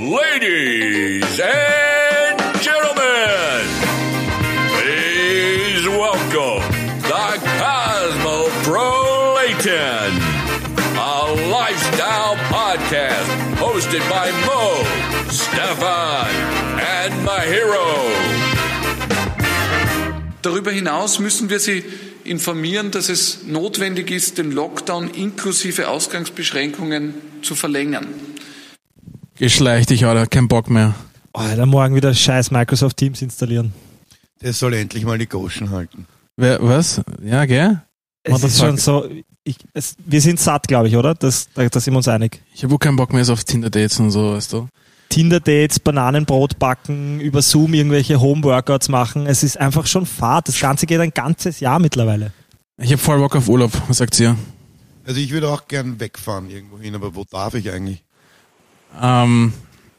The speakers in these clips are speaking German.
Ladies and gentlemen, please welcome the Cosmoprolaton, a lifestyle podcast hosted by Mo, Stefan, and Mahiro. Darüber hinaus müssen wir Sie informieren, dass es notwendig ist, den Lockdown inklusive Ausgangsbeschränkungen zu verlängern. Geschleich dich, Alter, kein Bock mehr. Alter, morgen wieder scheiß Microsoft Teams installieren. Der soll endlich mal die Goschen halten. Wer, was? Ja, gell? Es ist schon so, ich, es, wir sind satt, glaube ich, oder? Das, da, da sind wir uns einig. Ich habe auch keinen Bock mehr so auf Tinder-Dates und so, weißt du? Tinder-Dates, Bananenbrot backen, über Zoom irgendwelche Home-Workouts machen. Es ist einfach schon fad. Das Ganze geht ein ganzes Jahr mittlerweile. Ich habe voll Bock auf Urlaub, was sagt ihr? Also ich würde auch gern wegfahren irgendwo hin, aber wo darf ich eigentlich? Ähm,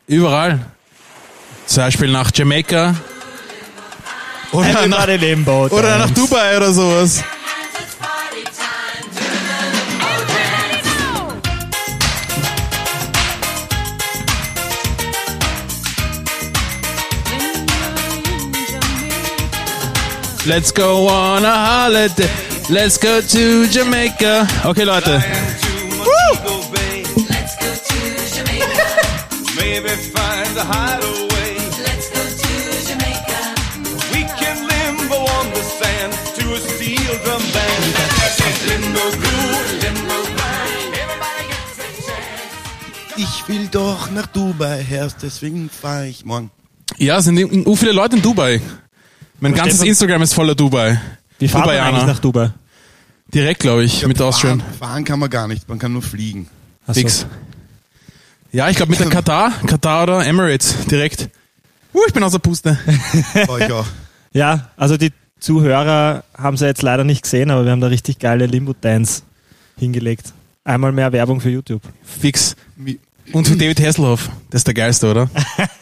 überall. Zum Beispiel nach Jamaika. Oder nach, oder nach Dubai oder sowas. Let's go on a holiday. Let's go to Jamaica. Okay, Leute. Maybe find a hideaway. Let's go to Jamaica. We can limbo on the sand to a steel drum band. Limbo groove, limbo grind. Everybody gets a chance. Ich will doch nach Dubai, Herz, deswegen fahre ich morgen. Ja, sind so viele Leute in Dubai. Mein ganzes Stefan- Instagram ist voller Dubai. Wie fahren wir eigentlich nach Dubai? Direkt, glaube ich, mit Austrian. fahren, fahren kann man gar nicht, man kann nur fliegen. Ach so. Ja, ich glaube mit der Katar, Katar oder Emirates direkt. Uh, ich bin aus der Puste. Ich auch. Ja, also die Zuhörer haben sie jetzt leider nicht gesehen, aber wir haben da richtig geile Limbo-Dance hingelegt. Einmal mehr Werbung für YouTube. Fix. Und für David Hasselhoff. Das ist der geilste, oder?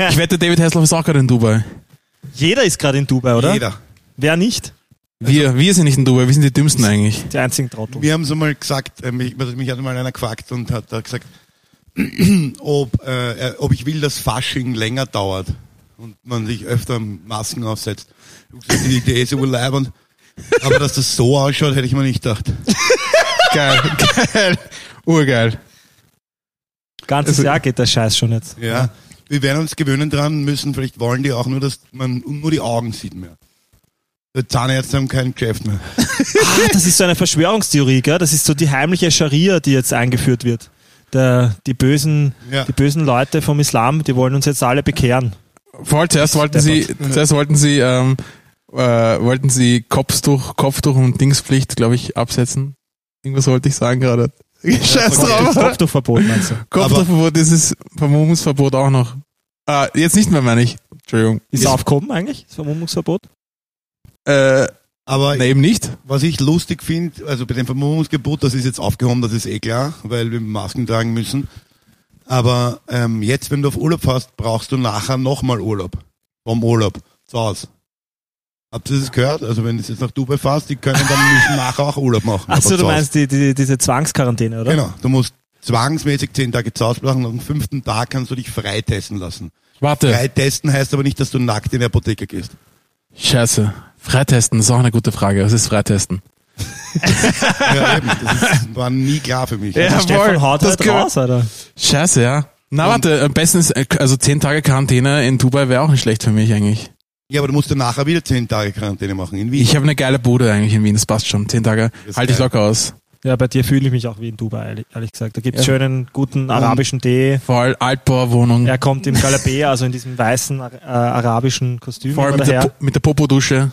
Ich wette, David Hasselhoff ist auch gerade in Dubai. Jeder ist gerade in Dubai, oder? Jeder. Wer nicht? Wir, wir sind nicht in Dubai, wir sind die Dümmsten eigentlich. Die einzigen Trottel. Wir haben so mal gesagt, äh, mich, also mich hat mal einer gefragt und hat da gesagt, ob, äh, er- ob ich will, dass Fasching länger dauert und man sich öfter Masken aufsetzt. Die Idee ist überleibend. Aber dass das so ausschaut, hätte ich mir nicht gedacht. Geil, geil. Urgeil. Ganzes Also- Jahr geht der Scheiß schon jetzt. Ja. Wir werden uns gewöhnen dran müssen. Vielleicht wollen die auch nur, dass man nur die Augen sieht mehr. Die Zahnärzte haben kein Geschäft mehr. Ah, das ist so eine Verschwörungstheorie, gell? Das ist so die heimliche Scharia, die jetzt eingeführt wird. Der, die, bösen, Ja. die bösen Leute vom Islam, die wollen uns jetzt alle bekehren. Voll, zuerst wollten sie, zuerst wollten sie, ähm, äh, wollten sie Kopftuch, Kopftuch und Dingspflicht, glaube ich, absetzen. Irgendwas wollte ich sagen gerade. Scheiß drauf. Kopftuchverbot, meinst du? Kopftuchverbot, dieses Vermummungsverbot auch noch. Ah, jetzt nicht mehr, meine ich. Entschuldigung. Ist Jetzt- aufgehoben eigentlich, das Vermummungsverbot? Äh, Aber na, eben nicht. was ich lustig finde, also bei dem Vermummungsgebot, das ist jetzt aufgehoben, das ist eh klar, weil wir Masken tragen müssen. Aber ähm, jetzt, wenn du auf Urlaub fährst, brauchst du nachher nochmal Urlaub. Vom Urlaub. Zu Hause. Habt ihr das gehört? Also wenn du jetzt nach Dubai fährst, die können dann müssen nachher auch Urlaub machen. Achso, aber du Hause. meinst die, die, diese Zwangsquarantäne, oder? Genau. Du musst zwangsmäßig zehn Tage zu Hause bleiben und am fünften Tag kannst du dich freitesten lassen. Warte. Freitesten heißt aber nicht, dass du nackt in die Apotheke gehst. Scheiße. Freitesten, das ist auch eine gute Frage. Was ist Freitesten? Ja, eben. Das ist, war nie klar für mich. Ja. Stefan Jawohl, haut das halt raus, Alter. Scheiße, ja. Na, warte, am besten ist, äh, also zehn Tage Quarantäne in Dubai wäre auch nicht schlecht für mich eigentlich. Ja, aber du musst ja nachher wieder zehn Tage Quarantäne machen in Wien. Ich habe eine geile Bude eigentlich in Wien, das passt schon. Zehn Tage halte ich locker aus. Ja, bei dir fühle ich mich auch wie in Dubai, ehrlich, ehrlich gesagt. Da gibt's Ja. schönen, guten arabischen Tee. Voll Altbauwohnung. Er kommt im Galabea, also in diesem weißen äh, arabischen Kostüm Vor allem mit der, daher. Mit der Popodusche.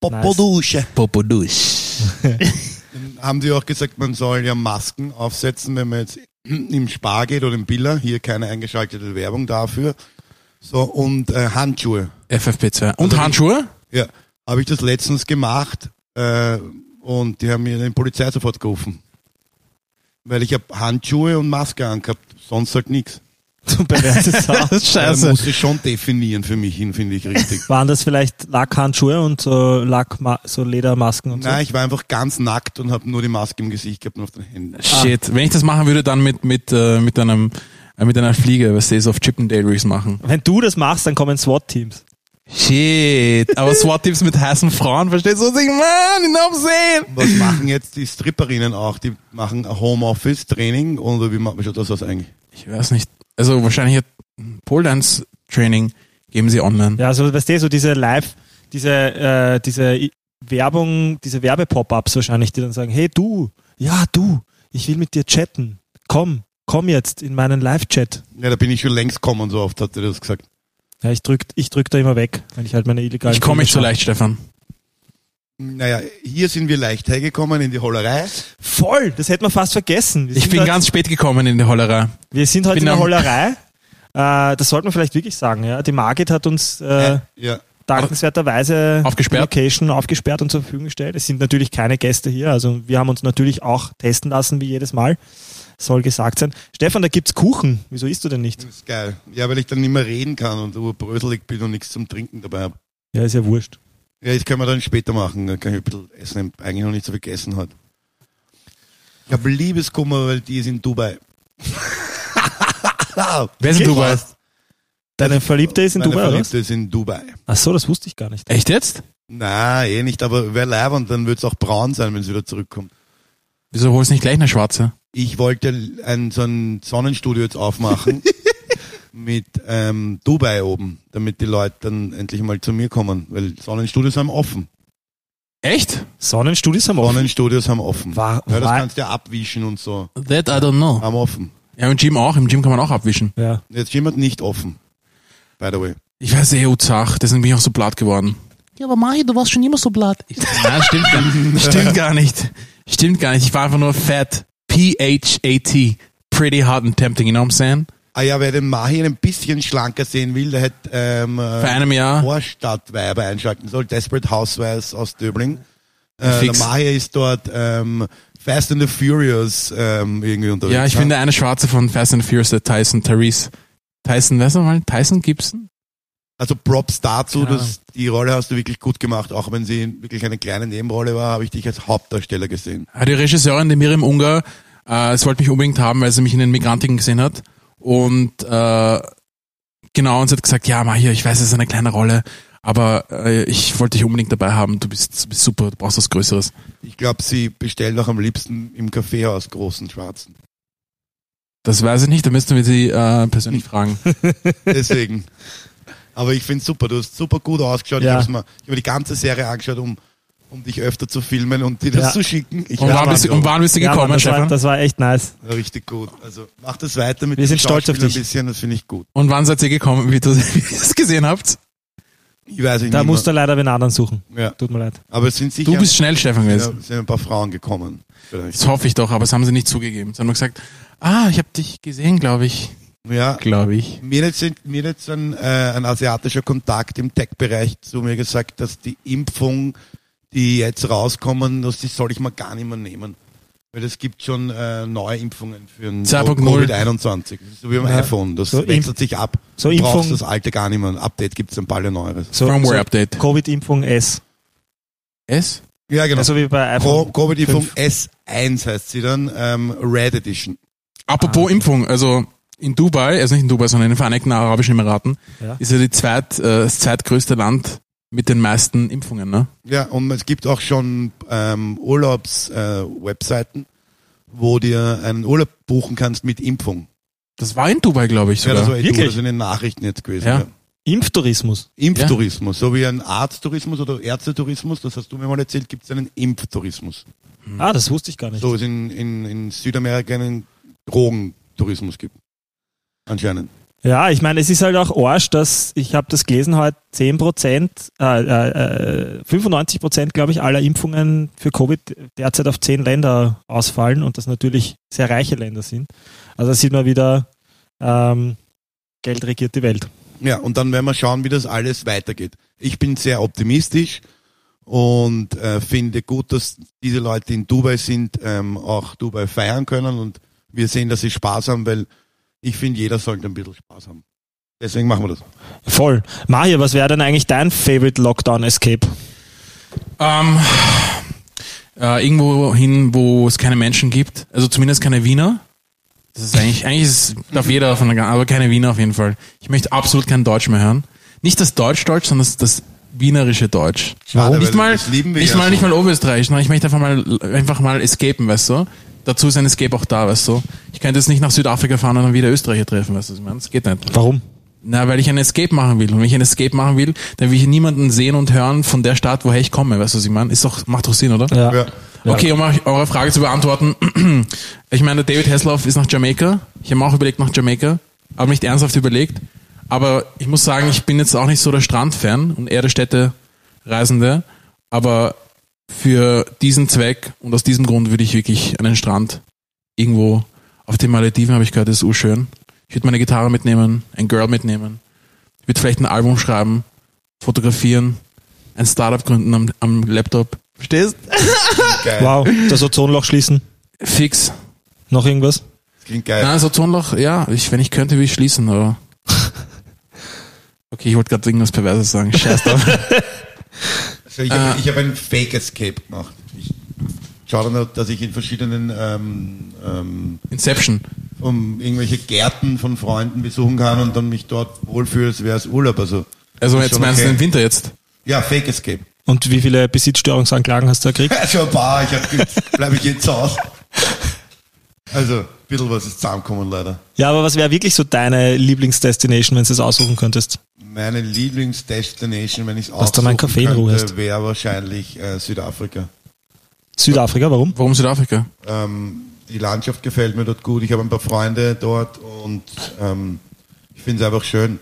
Popodusche. Popodusch. Haben die auch gesagt, man soll ja Masken aufsetzen, wenn man jetzt im Spar geht oder im Biller. Hier keine eingeschaltete Werbung dafür. So, und äh, Handschuhe. FFP2. Und Also Handschuhe? Ja, habe ich das letztens gemacht äh, und die haben mir die Polizei sofort gerufen. Weil ich habe Handschuhe und Maske angehabt, sonst halt nichts. Auch. Das ist Da scheiße. muss ich schon definieren für mich hin, finde ich richtig. Waren das vielleicht Lackhandschuhe und so Lack, so Ledermasken und so? Nein, ich war einfach ganz nackt und habe nur die Maske im Gesicht gehabt und auf den Händen. Shit. Wenn ich das machen würde, dann mit, mit, äh, mit einem äh, mit einer Fliege, was sie so auf Chippendale-Reefs machen. Wenn du das machst, dann kommen SWAT-Teams. Shit, aber SWAT-Teams mit heißen Frauen, verstehst du, was ich meine? In am sehen. Was machen jetzt die Stripperinnen auch? Die machen ein Homeoffice-Training oder wie macht man das aus eigentlich? Ich weiß nicht. Also wahrscheinlich ein Pole-Dance-Training geben sie online. Ja, also weißt du, so diese Live, diese, äh, diese Werbung, diese Werbepop-Ups wahrscheinlich, die dann sagen, hey du, ja du, ich will mit dir chatten. Komm, komm jetzt in meinen Live-Chat. Ja, da bin ich schon längst gekommen, so oft hat er das gesagt. Ja, ich drück, ich drück da immer weg, wenn ich halt meine illegalen Ich komme nicht so leicht, Stefan. Naja, hier sind wir leicht hergekommen in die Hollerei. Voll, das hätte man fast vergessen. Wir Ich bin heute, ganz spät gekommen in die Hollerei. wir sind heute bin in der Hollerei. Äh, das sollte man vielleicht wirklich sagen, ja. Die Margit hat uns äh, Ja. dankenswerterweise Aufgesperrt. die Location aufgesperrt und zur Verfügung gestellt. Es sind natürlich keine Gäste hier, also wir haben uns natürlich auch testen lassen, wie jedes Mal. Soll gesagt sein. Stefan, da gibt's Kuchen. Wieso isst du denn nicht? Das ist geil. Ja, weil ich dann nicht mehr reden kann und urbröselig bin und nichts zum Trinken dabei habe. Ja, ist ja wurscht. Ja, das können wir dann später machen. Dann kann ich ein bisschen essen. Eigentlich noch nicht so viel gegessen hat. Ich habe Liebeskummer, weil die ist in Dubai. Wer ist in Dubai? Deine Verliebte ist in Meine Dubai, oder? Verliebte ist in Dubai. Ach so, das wusste ich gar nicht. Echt jetzt? Na, eh nicht, aber wäre leib und dann wird's auch braun sein, wenn sie wieder zurückkommt. Wieso holst du nicht gleich eine schwarze? Ich wollte ein, so ein Sonnenstudio jetzt aufmachen mit ähm, Dubai oben, damit die Leute dann endlich mal zu mir kommen, weil Sonnenstudios haben offen. Echt? Sonnenstudios haben offen. Sonnenstudios haben offen. War- ja, das war- kannst du ja abwischen und so. That I don't know. Haben offen. Ja, im Gym auch. Im Gym kann man auch abwischen. Ja. Jetzt jemand nicht offen. By the way. Ich weiß eh, Uzach, deswegen bin ich auch so blatt geworden. Ja, aber Mahi, du warst schon immer so blatt. Ich, nein, stimmt gar nicht. Stimmt gar nicht. Stimmt gar nicht. Ich war einfach nur fat. P-H-A-T. Pretty hot and tempting, you know what I'm saying? Ah ja, wer den Mahi ein bisschen schlanker sehen will, der hätte ähm, Vor äh, einem Jahr. Vorstadtweiber einschalten soll. Desperate Housewives aus Döbling. Äh, der Fix. Mahi ist dort ähm, Fast and the Furious ähm, irgendwie unterwegs. Ja, ich bin der eine Schwarze von Fast and Furious, der Tyson, Therese. Tyson, weißt du mal? Tyson Gibson? Also Props dazu, Keine dass die Rolle hast du wirklich gut gemacht. Auch wenn sie wirklich eine kleine Nebenrolle war, habe ich dich als Hauptdarsteller gesehen. Ja, Die Regisseurin, die Miriam Unger, äh, es wollte mich unbedingt haben, weil sie mich in den Migrantiken gesehen hat. Und äh, genau, und sie hat gesagt, ja, Mahi, ich weiß, es ist eine kleine Rolle, aber äh, ich wollte dich unbedingt dabei haben. Du bist, du bist super, du brauchst was Größeres. Ich glaube, sie bestellt auch am liebsten im Kaffeehaus großen Schwarzen. Das weiß ich nicht, da müssten wir sie äh, persönlich fragen. Deswegen. Aber ich finde super, du hast super gut ausgeschaut. Ja. Ich habe mir, ich hab mir die ganze Serie angeschaut, um, um dich öfter zu filmen und dir das Ja. zu schicken. Ich Und wann bist, und wann bist du Ja, gekommen, Mann, das, war, Stefan? das war echt nice. Ja, Richtig gut. Also mach das weiter mit Wir dem sind stolz auf dich. ein bisschen, das finde ich gut. Und wann seid ihr gekommen, wie, du, wie ihr es gesehen habt? Ich weiß nicht Da mehr. musst du leider wen anderen suchen. Ja. Tut mir leid. Aber es sind sicher Du bist schnell, Stefan, ja, gewesen. sind ein paar Frauen gekommen. Vielleicht. Das hoffe ich doch, aber das haben sie nicht zugegeben. Sie haben nur gesagt, ah, ich habe dich gesehen, glaube ich. Ja, Glaube ich. Mir hat jetzt, mir hat jetzt ein, äh, ein asiatischer Kontakt im Tech-Bereich zu mir gesagt, dass die Impfung, die jetzt rauskommen, dass die soll ich mal gar nicht mehr nehmen. Weil es gibt schon äh, neue Impfungen für ein 2.0. Covid-21. Das ist so wie beim Ja. iPhone. Das So wechselt sich ab. so du brauchst Impfung- das alte gar nicht mehr. Ein Update gibt es ein paar neueres. So, Firmware so Update. Covid-Impfung S. S? Ja, genau. Also wie bei iPhone. Covid-Impfung fünf. S1 heißt sie dann, ähm, Red Edition. Apropos Impfung, also in Dubai, also nicht in Dubai, sondern in den Vereinigten Arabischen Emiraten, Ja. ist ja die zweit, äh, das zweitgrößte Land mit den meisten Impfungen, ne? Ja, und es gibt auch schon ähm, Urlaubs-Webseiten, wo dir einen Urlaub buchen kannst mit Impfung. Das war in Dubai, glaube ich Ja, sogar. das war echt Wirklich? gut, das sind in den Nachrichten jetzt gewesen. Ja. Ja. Impftourismus. Impftourismus, so wie ein Arzttourismus oder Ärztetourismus, das hast du mir mal erzählt, gibt es einen Impftourismus. Ah, das wusste ich gar nicht. So es in, in, in Südamerika einen Drogentourismus gibt. Anscheinend. Ja, ich meine, es ist halt auch Arsch, dass, ich habe das gelesen heute, 10 Prozent, äh, äh, äh, 95 Prozent, glaube ich, aller Impfungen für Covid derzeit auf 10 Länder ausfallen und das natürlich sehr reiche Länder sind. Also da sieht man wieder, ähm, Geld regiert die Welt. Ja, und dann werden wir schauen, wie das alles weitergeht. Ich bin sehr optimistisch und äh, finde gut, dass diese Leute in Dubai sind, ähm, auch Dubai feiern können und wir sehen, dass sie Spaß haben, weil ich finde, jeder sollte ein bisschen Spaß haben. Deswegen machen wir das. Voll. Mario, was wäre denn eigentlich dein Favorite Lockdown Escape? Ähm, äh, irgendwo hin, wo es keine Menschen gibt, also zumindest keine Wiener. Das ist eigentlich, eigentlich ist, darf jeder von der, aber keine Wiener auf jeden Fall. Ich möchte absolut kein Deutsch mehr hören. Nicht das Deutsch-Deutsch, sondern das, das wienerische Deutsch. Schade, Nicht weil mal, das lieben wir nicht ja mal, so. nicht mal Oberösterreich, sondern ich möchte einfach mal, einfach mal escapen, weißt du? Dazu ist ein Escape auch da, weißt du? Ich könnte jetzt nicht nach Südafrika fahren und dann wieder Österreicher treffen, weißt du, was ich meine? Das geht nicht. Warum? Na, weil ich ein Escape machen will. Und wenn ich ein Escape machen will, dann will ich niemanden sehen und hören von der Stadt, woher ich komme, weißt du, was ich meine? Ist doch, macht doch Sinn, oder? Ja. Ja. Okay, um euch- eure Frage zu beantworten. Ich meine, David Hasselhoff ist nach Jamaika. Ich habe mir auch überlegt nach Jamaika, aber nicht ernsthaft überlegt. Aber ich muss sagen, ich bin jetzt auch nicht so der Strandfan und eher der Städtereisende. Aber für diesen Zweck und aus diesem Grund würde ich wirklich einen Strand irgendwo auf den Malediven, habe ich gehört, das ist urschön. Ich würde meine Gitarre mitnehmen, ein Girl mitnehmen. Ich würde vielleicht ein Album schreiben, fotografieren, ein Startup gründen am, am Laptop. Verstehst? Geil. Wow, das Ozonloch schließen. Fix. Noch irgendwas? Das klingt geil. Nein, so Tonloch, ja, ich, wenn ich könnte, würde ich schließen, aber. Okay, ich wollte gerade irgendwas Perverses sagen. Scheiß drauf. Also ich habe ich hab ein Fake Escape gemacht. Ich schaue dann, dass ich in verschiedenen ähm, ähm, Inception. um irgendwelche Gärten von Freunden besuchen kann und dann mich dort wohlfühle, als wäre es Urlaub. Also, Also jetzt meinst du okay. den Winter jetzt? Ja, Fake Escape. Und wie viele Besitzstörungsanklagen hast du da gekriegt? Schon ein paar, ich bleibe ich jetzt zu Hause. Also, bisschen was ist zusammengekommen leider. Ja, aber was wäre wirklich so deine Lieblingsdestination, wenn du es aussuchen könntest? Meine Lieblingsdestination, wenn ich es Ruhe hast. wäre wahrscheinlich äh, Südafrika. Südafrika, warum? Warum Südafrika? Ähm, die Landschaft gefällt mir dort gut. Ich habe ein paar Freunde dort und ähm, ich finde es einfach schön.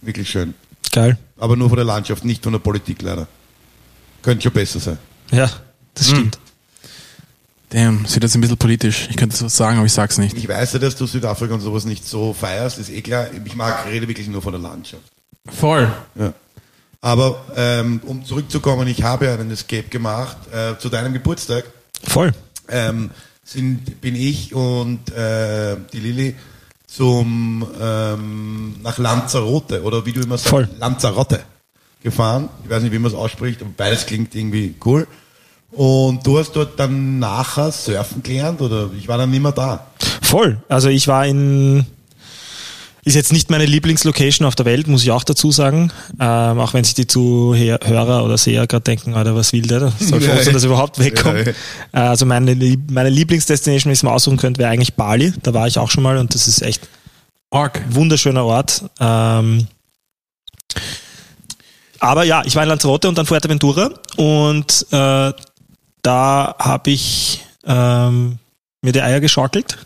Wirklich schön. Geil. Aber nur von der Landschaft, nicht von der Politik leider. Könnte schon besser sein. Ja, das stimmt. Damn, das wird jetzt ein bisschen politisch. Ich könnte sowas sagen, aber ich sag's nicht. Ich weiß ja, dass du Südafrika und sowas nicht so feierst, ist eh klar. Ich mag, rede wirklich nur von der Landschaft. Voll. Ja. Aber ähm, um zurückzukommen, ich habe einen Escape gemacht äh, zu deinem Geburtstag. Voll. Ähm, sind, bin ich und äh, die Lilly zum ähm, nach Lanzarote oder wie du immer sagst, Voll. Lanzarote gefahren. Ich weiß nicht, wie man es ausspricht, aber beides klingt irgendwie cool. Und du hast dort dann nachher surfen gelernt oder ich war dann nicht mehr da. Voll. Also ich war in, ist jetzt nicht meine Lieblingslocation auf der Welt, muss ich auch dazu sagen. Ähm, auch wenn sich die Zuhörer oder Seher gerade denken, Alter, was will der? Soll froh sein, dass er überhaupt wegkommt. Ja, Äh, Also meine, meine Lieblingsdestination, wenn ich es mir aussuchen könnte, wäre eigentlich Bali. Da war ich auch schon mal und das ist echt Org. wunderschöner Ort. Ähm, aber ja, ich war in Lanzarote und dann Fuerteventura und äh, da habe ich ähm, mir die Eier geschaukelt.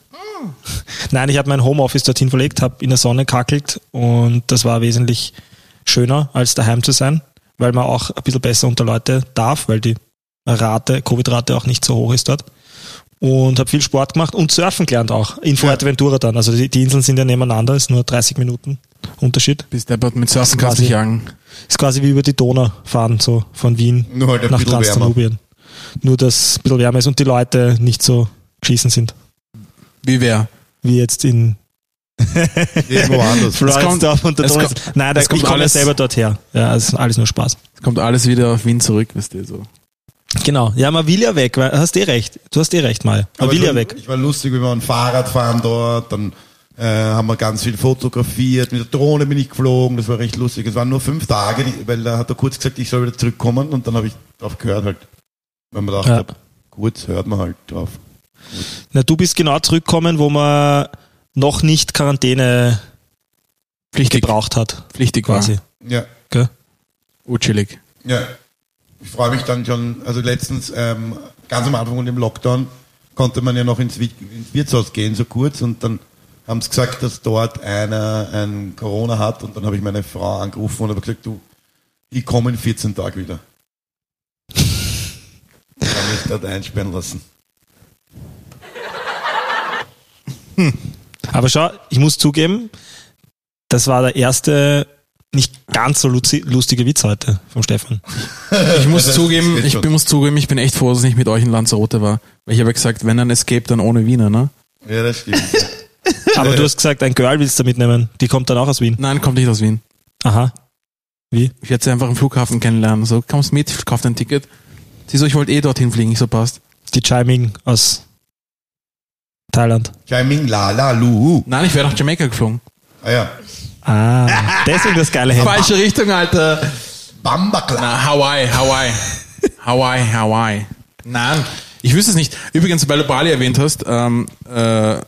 Nein, ich habe mein Homeoffice dorthin verlegt, habe in der Sonne kackelt und das war wesentlich schöner, als daheim zu sein, weil man auch ein bisschen besser unter Leute darf, weil die Rate, Covid-Rate auch nicht so hoch ist dort. Und habe viel Sport gemacht und surfen gelernt auch. In Fuerteventura dann. Also die, die Inseln sind ja nebeneinander, ist nur 30 Minuten Unterschied. Bis der mit Surfen kannst dich jagen. Ist quasi wie über die Donau fahren, so von Wien Nur halt nach. Transdanubien. Nur, dass es ein bisschen wärmer ist und die Leute nicht so geschissen sind. Wie wer? Wie jetzt in Irgendwo anders. Floridsdorf und der es kommt- Nein, da, es kommt ich komme ja alles- selber dort her. Ja, es ist alles nur Spaß. Es kommt alles wieder auf Wien zurück, weißt du, so. Genau. Ja, man will ja weg. weil- Hast eh recht. Du hast eh recht, mal. Man Aber will ich ja war, weg. Ich war lustig, wir waren Fahrrad fahren dort, dann äh, haben wir ganz viel fotografiert, mit der Drohne bin ich geflogen, das war recht lustig. Es waren nur fünf Tage, weil da hat er kurz gesagt, ich soll wieder zurückkommen und dann habe ich drauf gehört halt, wenn man gedacht Ja. gut, hört man halt drauf. Na, du bist genau zurückgekommen, wo man noch nicht Quarantäne Pflichtig. gebraucht hat. Pflichtig Quasi. Ja, Gell? Urchillig. ja. Ich freue mich dann schon, also letztens, ähm, ganz am Anfang von dem Lockdown, konnte man ja noch ins, ins Wirtshaus gehen, so kurz, und dann haben sie gesagt, dass dort einer ein Corona hat, und dann habe ich meine Frau angerufen und habe gesagt, du, ich komme in 14 Tagen wieder. Ich habe mich dort einsperren lassen. Aber schau, ich muss zugeben, das war der erste nicht ganz so lustige Witz heute vom Stefan. Ich muss Das zugeben, ich bin- muss zugeben, ich bin echt froh, dass ich nicht mit euch in Lanzarote war. Weil ich habe ja gesagt, wenn ein Escape, dann ohne Wiener, ne? Ja, das stimmt. Aber du hast gesagt, ein Girl willst du mitnehmen. Die kommt dann auch aus Wien. Nein, kommt nicht aus Wien. Aha. Wie? Ich werde sie einfach am Flughafen kennenlernen. So, kommst mit, kauf dein Ticket. Sie so, ich wollte eh dorthin fliegen. Ich so, passt. Die Chiming aus Thailand. Chai Ming La La Lu. Nein, ich wäre nach Jamaika geflogen. Ah ja. Ah, deswegen das geile Hemd. Falsche Richtung, Alter. Bambakla. Na, Hawaii, Hawaii. Hawaii, Hawaii. Nein, ich wüsste es nicht. Übrigens, weil du Bali erwähnt hast, ähm, äh,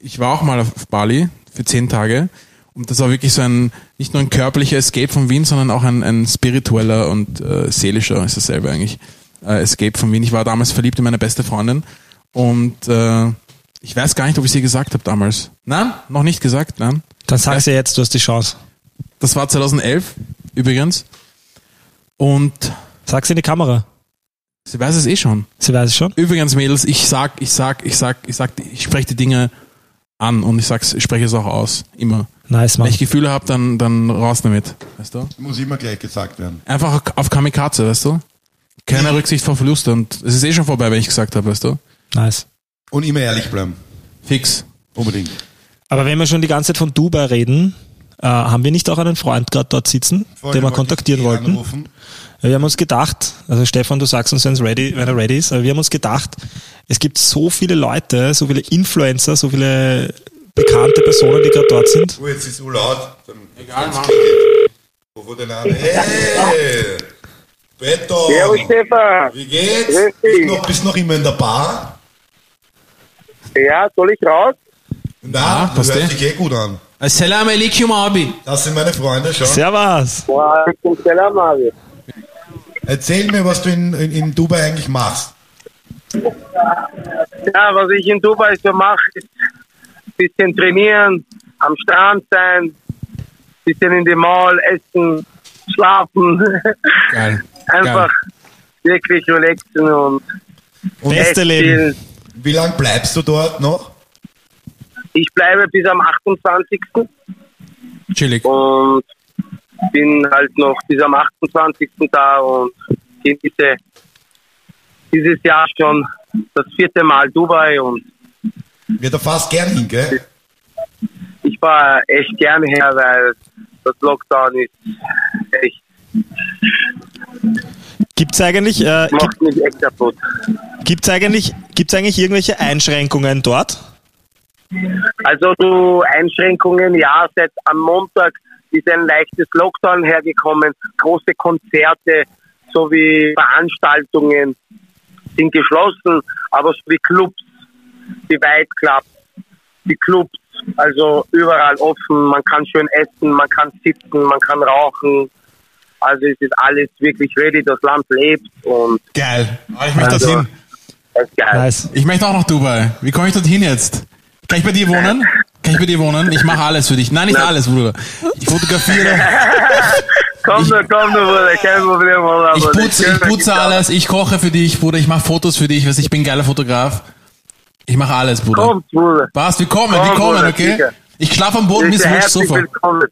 ich war auch mal auf Bali für zehn Tage. Und das war wirklich so ein, nicht nur ein körperlicher Escape von Wien, sondern auch ein, ein spiritueller und äh, seelischer, ist dasselbe eigentlich, äh, Escape von Wien. Ich war damals verliebt in meine beste Freundin und äh, ich weiß gar nicht, ob ich sie gesagt habe damals. Nein, noch nicht gesagt, nein. Dann sag's ja jetzt, du hast die Chance. Das war 2011 übrigens. Und Sag's in die Kamera. sie weiß es eh schon. Sie weiß es schon. Übrigens, Mädels, ich sag, ich sag, ich sag, ich sag, ich spreche die Dinge an und ich sag's, ich spreche es auch aus. Immer. Nice, Wenn Mann. ich Gefühle habe, dann, dann raus damit. Weißt du? Muss immer gleich gesagt werden. Einfach auf Kamikaze, weißt du? Keine Rücksicht vor Verluste und es ist eh schon vorbei, wenn ich gesagt habe, weißt du? Nice. Und immer ehrlich bleiben. Fix. Unbedingt. Aber wenn wir schon die ganze Zeit von Dubai reden, äh, haben wir nicht auch einen Freund gerade dort sitzen, den wir kontaktieren wollten? anrufen. Wir haben uns gedacht, also Stefan, du sagst uns, wenn's ready, wenn er ready ist, aber wir haben uns gedacht, es gibt so viele Leute, so viele Influencer, so viele bekannte Personen, die gerade dort sind. Oh, jetzt ist so laut. Dann Egal, Mann. Wo wurde denn an? Hey! Beto! Servus Stefan. Wie geht's? Grüß dich. Bist noch, bist noch immer in der Bar? Ja, soll ich raus? Na, Ah, das passt hört sich eh gut an. Assalamu alaikum, Abi. Das sind meine Freunde schon. Servus! Boah, zum Keller, Mario. Erzähl mir, was du in, in, in Dubai eigentlich machst. Ja, was ich in Dubai so mache, ist ein bisschen trainieren, am Strand sein, bisschen in die Mall essen, schlafen. Geil. Einfach wirklich relaxen und Beste echt Leben. Wie lange bleibst du dort noch? Ich bleibe bis am 28. Chillig. und bin halt noch bis am 28. da und genieße dieses Jahr schon das vierte Mal Dubai und Wird er fast gern hin, gell? ich war echt gerne her, weil das Lockdown ist echt, Gibt's eigentlich, äh, gibt, gibt's eigentlich, gibt's eigentlich irgendwelche Einschränkungen dort? Also so Einschränkungen, ja, seit am Montag ist ein leichtes Lockdown hergekommen. Große Konzerte sowie Veranstaltungen sind geschlossen, aber so wie Clubs, die Weitclubs, die Clubs, also überall offen. Man kann schön essen, man kann sitzen, man kann rauchen. Also es ist alles wirklich ready, das Land lebt und Geil. Ah, ich möchte Also- dorthin. das ist geil. Nice. Ich möchte auch nach Dubai. Wie komme ich dorthin jetzt? Kann ich bei dir wohnen? Kann ich bei dir wohnen? Ich mache alles für dich. Nein, nicht alles, Bruder. Ich fotografiere, Komm nur, komm nur, Bruder, kein Problem, Bruder. ich putze, ich wir putze alles, ich koche für dich, Bruder. Ich mache Fotos für dich, weißt, du, ich bin ein geiler Fotograf. Ich mache alles, Bruder. Kommt, Bruder. Passt, wir kommen, wir Komm, kommen, Bruder, okay? sicher. Ich schlafe am Boden, bis du wurscht, Sofa. willkommen.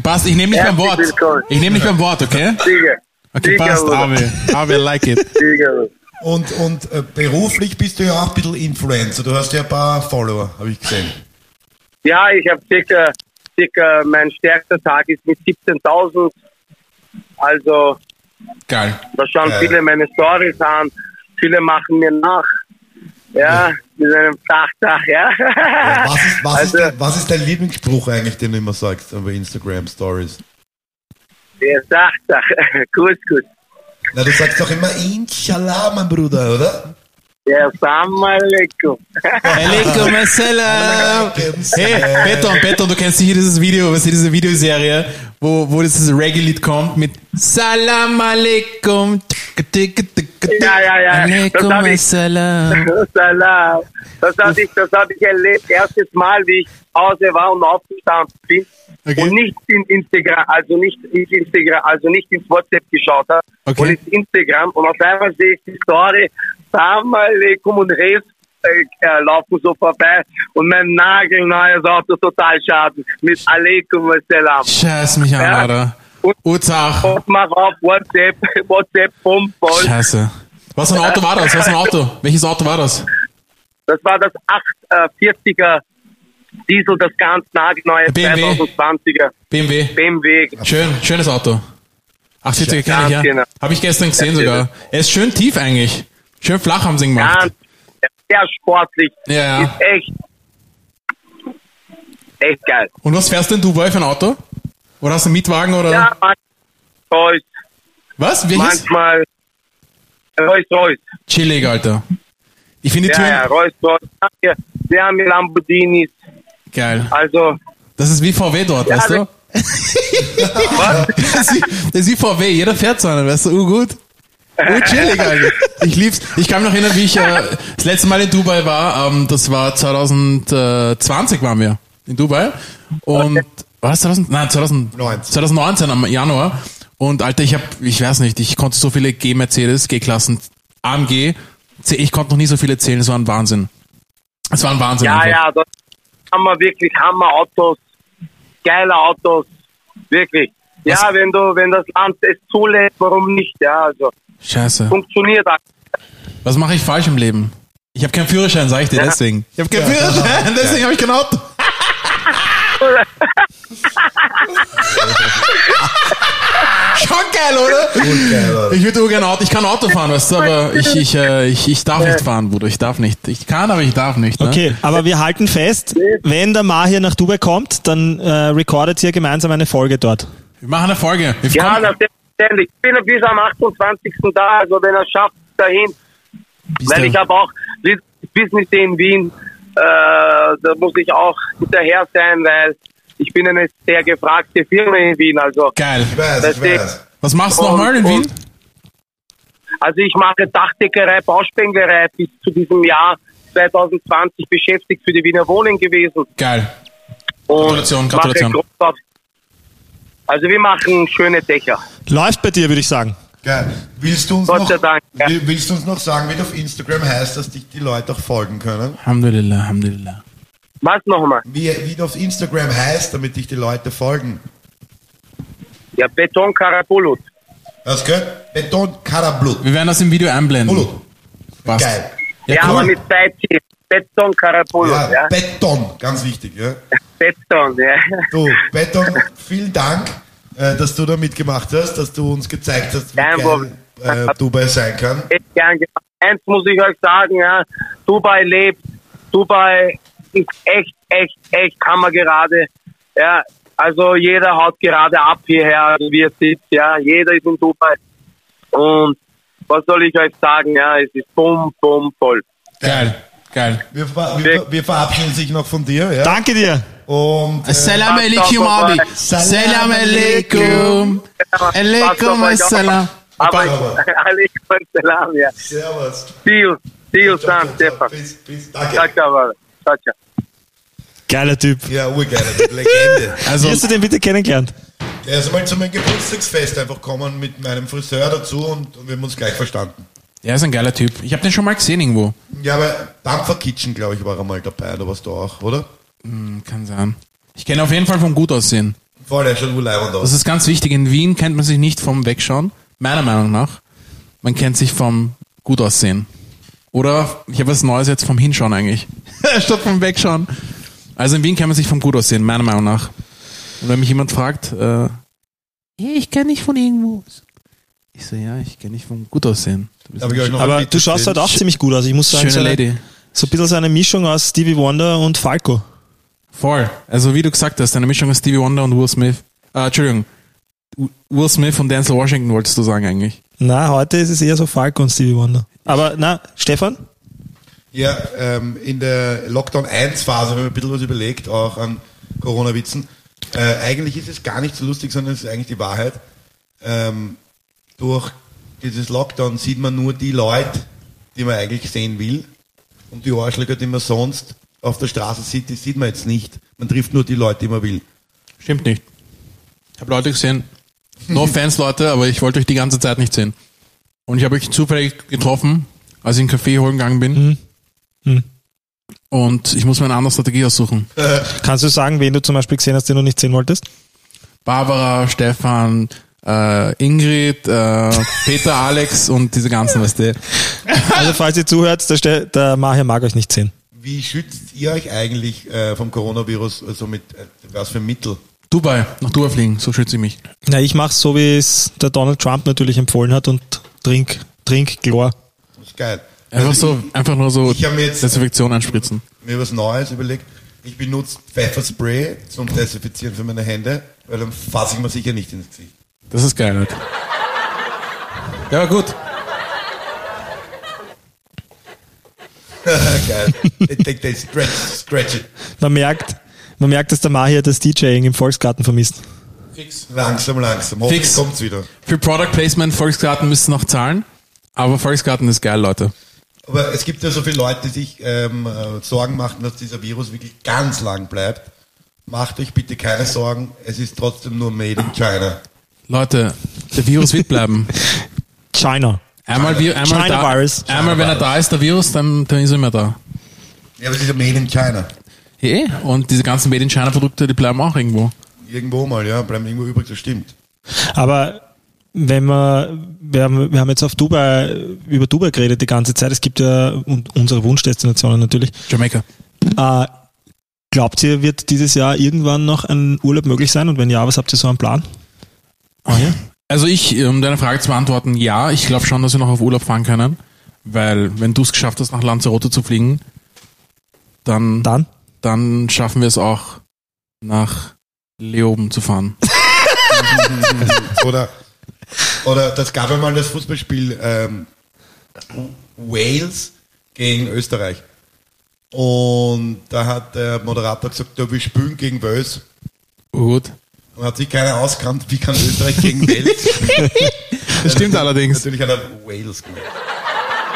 Passt, ich nehme dich beim Wort. willkommen. Ich nehme dich beim Wort, okay? Sicher. Okay, passt. Abi, I like it. Sicher. Und, und äh, beruflich bist du ja auch ein bisschen Influencer. Du hast ja ein paar Follower, habe ich gesehen. Ja, ich habe circa, circa, mein stärkster Tag ist mit 17.000. Also, Geil. da schauen Geil. viele meine Stories an. Viele machen mir nach. Ja, mit einem Flachdach, ja. Was ist, was, also, ist dein, was ist dein Lieblingsspruch eigentlich, den du immer sagst bei Instagram Stories? der Flachdach. gut, gut. Na, du sagst doch immer Inshallah, mein Bruder, oder? Ja, Assalamu alaikum. Alaikum assalam. Hey, Beton, Beton, du kennst sicher dieses Video, was ist diese Videoserie, wo, wo dieses Reggae-Lied kommt mit Salam alaikum. Ja, ja, ja. Das hab ich- assalam. Salam. Das hatte ich, das hatte ich erlebt. Erstes Mal, wie ich Hause war und aufgestanden bin Okay. und nicht in Instagram, also nicht, nicht Instagram, also nicht ins WhatsApp geschaut habe Okay. und ins Instagram und auf einmal sehe ich die Story, Salam alaikum und Res äh, äh, laufen so vorbei und mein nagelneues Auto total schaden mit alaikum assalam. Scheiß mich an, Ja. Alter. Urzach. Und mach auf WhatsApp, WhatsApp bumm voll. Scheiße. Was für ein Auto war das? Was für ein Auto? Welches Auto war das? Das war das 840er Diesel, das ganz nagelneue BMW. 2020er BMW. BMW. Schön, schönes Auto. 80er kenne ich, ja. genau. Habe ich gestern gesehen sogar. Er ist schön tief eigentlich. Schön flach haben sie ihn gemacht. Ganz, sehr sportlich. Ja. Ist echt, echt geil. Und was fährst du in Dubai für ein Auto? Oder hast du einen Mietwagen oder? Ja, Rolls, Was? Welches? manchmal Rolls Royce. Chillig, Alter. Ich finde die Ja, Türen ja, Rolls Royce. Wir, haben hier Lamborghinis. geil. Also, Das ist wie VW dort, Ja, weißt du? was? Das ist, wie, das ist wie VW, jeder fährt so einen, weißt du, uh, gut. Uh, chillig. Ich lieb's. Ich kann mich noch erinnern, wie ich äh, das letzte Mal in Dubai war. Ähm, das war 2020 waren wir in Dubai. Und war das 2000? Nein, 2019. 2019 am Januar. Und Alter, ich hab, ich weiß nicht, ich konnte so viele G-Mercedes, G-Klassen, AMG, C- ich konnte noch nie so viele zählen, es war ein Wahnsinn. Es war ein Wahnsinn. Ja, einfach. ja, das haben wir wirklich Hammer-Autos, geile Autos, wirklich. Ja, Was- wenn du, wenn das Land es zulässt, warum nicht? Ja, also Scheiße. funktioniert. Was mache ich falsch im Leben? Ich habe keinen Führerschein, sag ich dir Ja. deswegen. Ich habe keinen Führerschein, deswegen habe ich kein Auto. Schon geil, oder? Geil, oder? Ich würde gerne Auto, ich kann Auto fahren, weißt du, aber ich, ich, äh, ich, ich darf nicht fahren, Bruder, ich darf nicht. Ich kann, aber ich darf nicht. Ne? Okay, aber wir halten fest, wenn der Mahir nach Dubai kommt, dann äh, recordet ihr gemeinsam eine Folge dort. Wir machen eine Folge. Wir Ja, kommen- natürlich. Ich bin bis am 28. da, also wenn er schafft, dahin. Bis Weil ich habe auch Business in Wien, äh, da muss ich auch hinterher sein, weil ich bin eine sehr gefragte Firma in Wien. Also, Geil. Ich weiß, ich weiß. Was machst du nochmal in Wien? also ich mache Dachdeckerei, Bauspenglerei bis zu diesem Jahr 2020 beschäftigt für die Wiener Wohnen gewesen. Geil. Und Gratulation, Gratulation. mache Also wir machen schöne Dächer. Läuft bei dir, würde ich sagen. Geil. Willst du uns Gott noch, sei Dank, ja. will- willst du uns noch sagen, wie du auf Instagram heißt, dass dich die Leute auch folgen können? Alhamdulillah, Alhamdulillah. Was nochmal? Wie, wie du auf Instagram heißt, damit dich die Leute folgen? Ja, Beton Karabulut. Was gehört? Beton Karablut. Wir werden das im Video einblenden. Bulut. Passt. Geil. Ja, Ja, cool. aber mit zwei T. Beton Karabulut, Ja, ja. Beton, ganz wichtig. Ja. Beton, ja. Du, Beton, vielen Dank, äh, dass du da mitgemacht hast, dass du uns gezeigt hast, wie Kein geil äh, Dubai sein kann. Eins muss ich euch sagen, ja. Dubai lebt. Dubai ist echt, echt, echt Hammer gerade. Ja, also jeder haut gerade ab hierher, also wie es sitzt, ja. Jeder ist in Dubai. Und was soll ich euch sagen, ja, es ist bumm, bumm, voll. Geil. Geil. Wir, wir, wir verabschieden sich noch von dir. Ja? Danke dir. Und äh, Assalamu alaikum, Abi. Assalamu alaikum. Alaikum assalam. Aber alaikum salam, ja. Servus. See you, see you, Sam, Stefan. Bis, bis, danke. Ciao, ciao, Brother. ciao, ciao. Geiler Typ. Ja, urgeil, Legende. Also, Wie hast du den bitte kennengelernt? Er ist mal zu meinem Geburtstagsfest einfach gekommen mit meinem Friseur dazu und, und wir haben uns gleich verstanden. Er ist ein geiler Typ. Ich habe den schon mal gesehen irgendwo. Ja, aber Dampfer Kitchen, glaube ich, war er mal dabei, da warst du auch, oder? Hm, Kann sein. Ich kenne auf jeden Fall vom Gutaussehen. Voll, der schaut urleibend Das aus. ist ganz wichtig. In Wien kennt man sich nicht vom Wegschauen. Meiner Meinung nach. Man kennt sich vom Gutaussehen. Oder ich habe was Neues jetzt vom Hinschauen eigentlich. Statt vom Wegschauen. Also in Wien kennt man sich vom Gutaussehen, meiner Meinung nach. Und wenn mich jemand fragt, äh, "Hey, ich kenne dich von irgendwo. Ich so, ja, ich kenne dich vom Gutaussehen. Aber Lied du schaust halt auch ziemlich gut aus. Ich muss sagen, schöne Lady. so ein bisschen so eine Mischung aus Stevie Wonder und Falco. Voll. Also wie du gesagt hast, eine Mischung aus Stevie Wonder und Will Smith. Äh, Entschuldigung. Will Smith und Denzel Washington wolltest du sagen eigentlich. Na, heute ist es eher so Falco und Stevie Wonder. Aber na, Stefan? Ja, ähm, in der Lockdown 1 Phase haben wir ein bisschen was überlegt, auch an Corona-Witzen. Äh, eigentlich ist es gar nicht so lustig, sondern es ist eigentlich die Wahrheit. Ähm, durch dieses Lockdown sieht man nur die Leute, die man eigentlich sehen will. Und die Arschlöcher, die man sonst auf der Straße sieht, die sieht man jetzt nicht. Man trifft nur die Leute, die man will. Stimmt nicht. Ich habe Leute gesehen. No Fans, Leute, aber ich wollte euch die ganze Zeit nicht sehen. Und ich habe euch zufällig getroffen, als ich einen Kaffee holen gegangen bin. Und ich muss mir eine andere Strategie aussuchen. Kannst du sagen, wen du zum Beispiel gesehen hast, den du nicht sehen wolltest? Barbara, Stefan, äh, Ingrid, äh, Peter, Alex und diese ganzen, weißt du. Also falls ihr zuhört, der, Ste- der Mahir mag euch nicht sehen. Wie schützt ihr euch eigentlich äh, vom Coronavirus, also mit äh, was für Mittel? Dubai, nach Dubai fliegen, so schütze ich mich. Na, ich mache so, wie es der Donald Trump natürlich empfohlen hat und trink, trink Chlor. Das ist geil. Einfach so, einfach nur so Ich hab mir jetzt- Desinfektion einspritzen. mir was Neues überlegt. Ich benutze Pfefferspray zum Desinfizieren für meine Hände, weil dann fasse ich mir sicher nicht ins Gesicht. Das ist geil, Alter. Der war gut. Geil. Denke, das stretch, stretch it. Man merkt, man merkt, dass der Mahir das DJing im Volksgarten vermisst. Langsam, langsam. Hoffentlich Fix. kommt's wieder. Für Product Placement, Volksgarten müssen noch zahlen. Aber Volksgarten ist geil, Leute. Aber es gibt ja so viele Leute, die sich ähm, äh, Sorgen machen, dass dieser Virus wirklich ganz lang bleibt. Macht euch bitte keine Sorgen, es ist trotzdem nur made in China. Leute, der Virus wird bleiben. China. Einmal, wir, einmal, China da, Virus. einmal wenn er da ist, der Virus, dann, dann ist er immer da. Ja, aber es ist ja made in China. Eh, und diese ganzen Made in China Produkte, die bleiben auch irgendwo. Irgendwo mal, ja, bleiben irgendwo übrig, das stimmt. Aber wenn man, wir haben, wir haben jetzt auf Dubai, über Dubai geredet die ganze Zeit. Es gibt ja und unsere Wunschdestinationen natürlich. Jamaika. Äh, glaubt ihr, wird dieses Jahr irgendwann noch ein Urlaub möglich sein? Und wenn ja, was habt ihr so am Plan? Ja? Also ich, um deine Frage zu beantworten, ja, ich glaube schon, dass wir noch auf Urlaub fahren können. Weil wenn du es geschafft hast, nach Lanzarote zu fliegen, dann, Dann? dann schaffen wir es auch, nach Leoben zu fahren. Oder, oder das gab einmal das Fußballspiel ähm, Wales gegen Österreich. Und da hat der Moderator gesagt, ja, wir spielen gegen Wales. Gut. Und hat sich keiner auskannt, wie kann Österreich gegen Wales spielen. Das stimmt allerdings. Natürlich hat er Wales gemacht.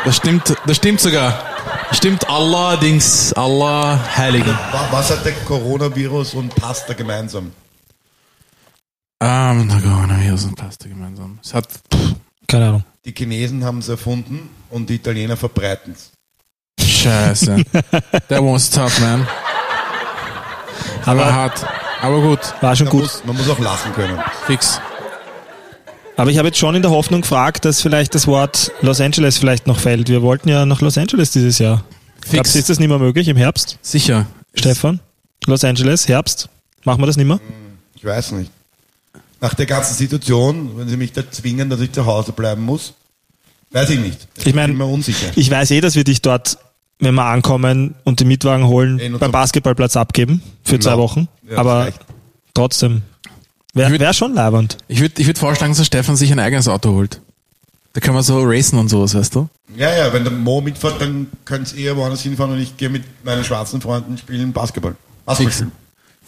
Das stimmt, das stimmt sogar. Stimmt allerdings, aller Heiligen. Wa- Was hat der Coronavirus und Pasta gemeinsam? Ähm, na Coronavirus und Pasta gemeinsam. Es hat, Keine Ahnung. Die Chinesen haben es erfunden und die Italiener verbreiten es. scheiße. That was tough, man. Aber Aber hart. Aber gut, war schon Man gut. muss, man muss auch lachen können. fix. Aber ich habe jetzt schon in der Hoffnung gefragt, dass vielleicht das Wort Los Angeles vielleicht noch fällt. Wir wollten ja nach Los Angeles dieses Jahr. Glaubst du, ist das nicht mehr möglich im Herbst? Sicher. Stefan? Los Angeles, Herbst? Machen wir das nicht mehr? Ich weiß nicht. Nach der ganzen Situation, wenn sie mich da zwingen, dass ich zu Hause bleiben muss, weiß ich nicht. Ich mein- bin mir unsicher. Ich weiß eh, dass wir dich dort, wenn wir ankommen und den Mietwagen holen, beim Basketballplatz abgeben für zwei Genau. Wochen. Ja, Aber reicht. trotzdem, wäre wär schon leibernd. Ich würde ich würd vorschlagen, dass Stefan sich ein eigenes Auto holt. Da kann man so racen und sowas, weißt du? Ja, ja, wenn der Mo mitfährt, dann könnt ihr eher woanders hinfahren und ich gehe mit meinen schwarzen Freunden spielen Basketball. Basketball. Fix.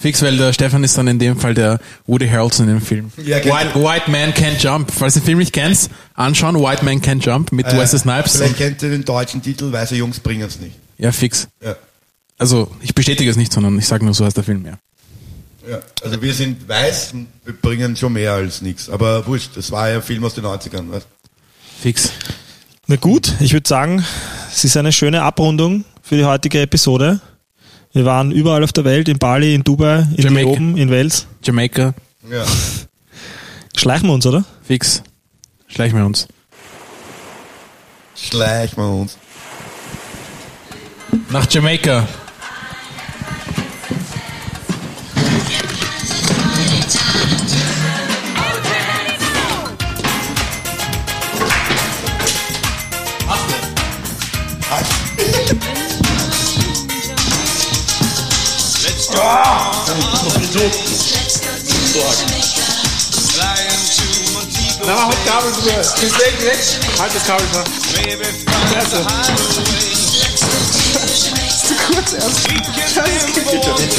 Fix, weil der Stefan ist dann in dem Fall der Woody Harrelson in dem Film. Ja, genau. White, White Man Can't Jump. Falls du den Film nicht kennst, anschauen. White Man Can't Jump mit Äh, Wesley Snipes. Vielleicht kennt ihr den deutschen Titel, weiße Jungs bringen es nicht. ja, fix. Ja. Also, ich bestätige es nicht, sondern ich sage nur, so heißt der Film, ja. Ja, also wir sind weiß und wir bringen schon mehr als nichts. Aber wurscht, das war ja ein Film aus den 90ern. Weißt? Fix. Na gut, ich würde sagen, es ist eine schöne Abrundung für die heutige Episode. Wir waren überall auf der Welt, in Bali, in Dubai, in Jamaika. Leoben, in Wels. Jamaica. Ja. Schleichen wir uns, oder? Fix. Schleichen wir uns. Schleich mal uns. Nach Jamaica. Montego Na, halt Kabel drüber. Ist weg, weg. Halt das Kabel the highway. Zu kurz erst. We can live